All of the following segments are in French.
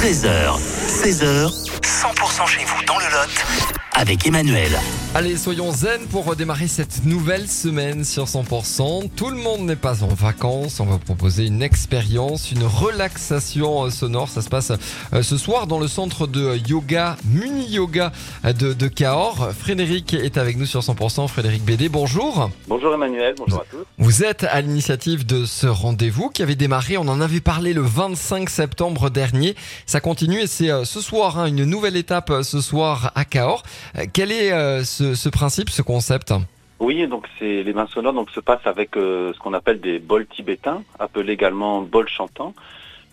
13h, 16h, 100% chez vous dans le Lot avec Emmanuel. Allez, soyons zen pour démarrer cette nouvelle semaine sur 100%. Tout le monde n'est pas en vacances. On va vous proposer une expérience, une relaxation euh, sonore. Ça se passe euh, ce soir dans le centre de yoga, Muni Yoga de, de Cahors. Frédéric est avec nous sur 100%. Frédéric BD, bonjour. Bonjour Emmanuel, bonjour à tous. Vous êtes à l'initiative de ce rendez-vous qui avait démarré, on en avait parlé le 25 septembre dernier. Ça continue et c'est euh, ce soir, hein, une nouvelle étape ce soir à Cahors. Euh, Quel est euh, ce, principe, ce concept? Oui, donc c'est les mains sonores donc se passent avec euh, ce qu'on appelle des bols tibétains, appelés également bols chantants.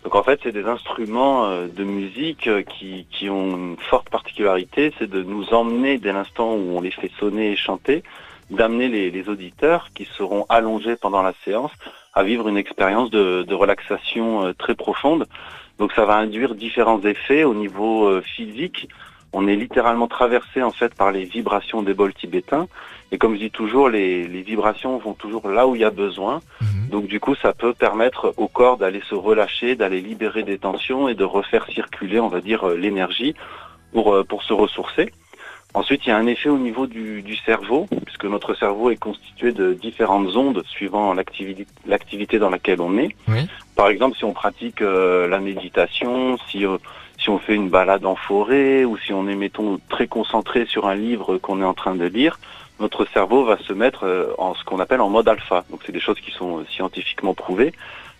Donc en fait, c'est des instruments euh, de musique euh, qui, ont une forte particularité, c'est de nous emmener dès l'instant où on les fait sonner et chanter, d'amener les auditeurs qui seront allongés pendant la séance à vivre une expérience de, de relaxation euh, très profonde. Donc ça va induire différents effets au niveau euh, physique. On est littéralement traversé en fait par les vibrations des bols tibétains. Et comme je dis toujours, les, les vibrations vont toujours là où il y a besoin. Donc du coup, ça peut permettre au corps d'aller se relâcher, d'aller libérer des tensions et de refaire circuler, on va dire, euh, l'énergie pour, pour se ressourcer. Ensuite, il y a un effet au niveau du, du cerveau, puisque notre cerveau est constitué de différentes ondes suivant l'activité dans laquelle on est. Oui. Par exemple, si on pratique euh, la méditation, si, euh, si on fait une balade en forêt, ou si on est, mettons, très concentré sur un livre qu'on est en train de lire, notre cerveau va se mettre euh, en ce qu'on appelle en mode alpha. Donc c'est des choses qui sont scientifiquement prouvées.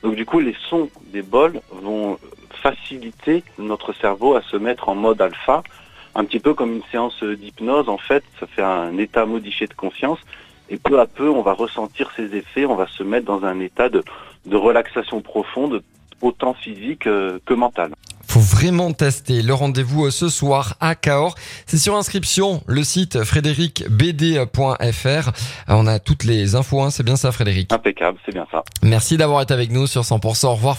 Donc du coup, les sons des bols vont faciliter notre cerveau à se mettre en mode alpha, un petit peu comme une séance d'hypnose en fait, ça fait un état modifié de conscience et peu à peu on va ressentir ces effets, on va se mettre dans un état de, de relaxation profonde, autant physique euh, que mentale. Faut vraiment tester. Le rendez-vous euh, ce soir à Cahors. C'est sur inscription, le site frédéricbd.fr. Euh, On a toutes les infos, hein. c'est bien ça Frédéric? Impeccable, c'est bien ça. Merci d'avoir été avec nous sur 100%. Au revoir.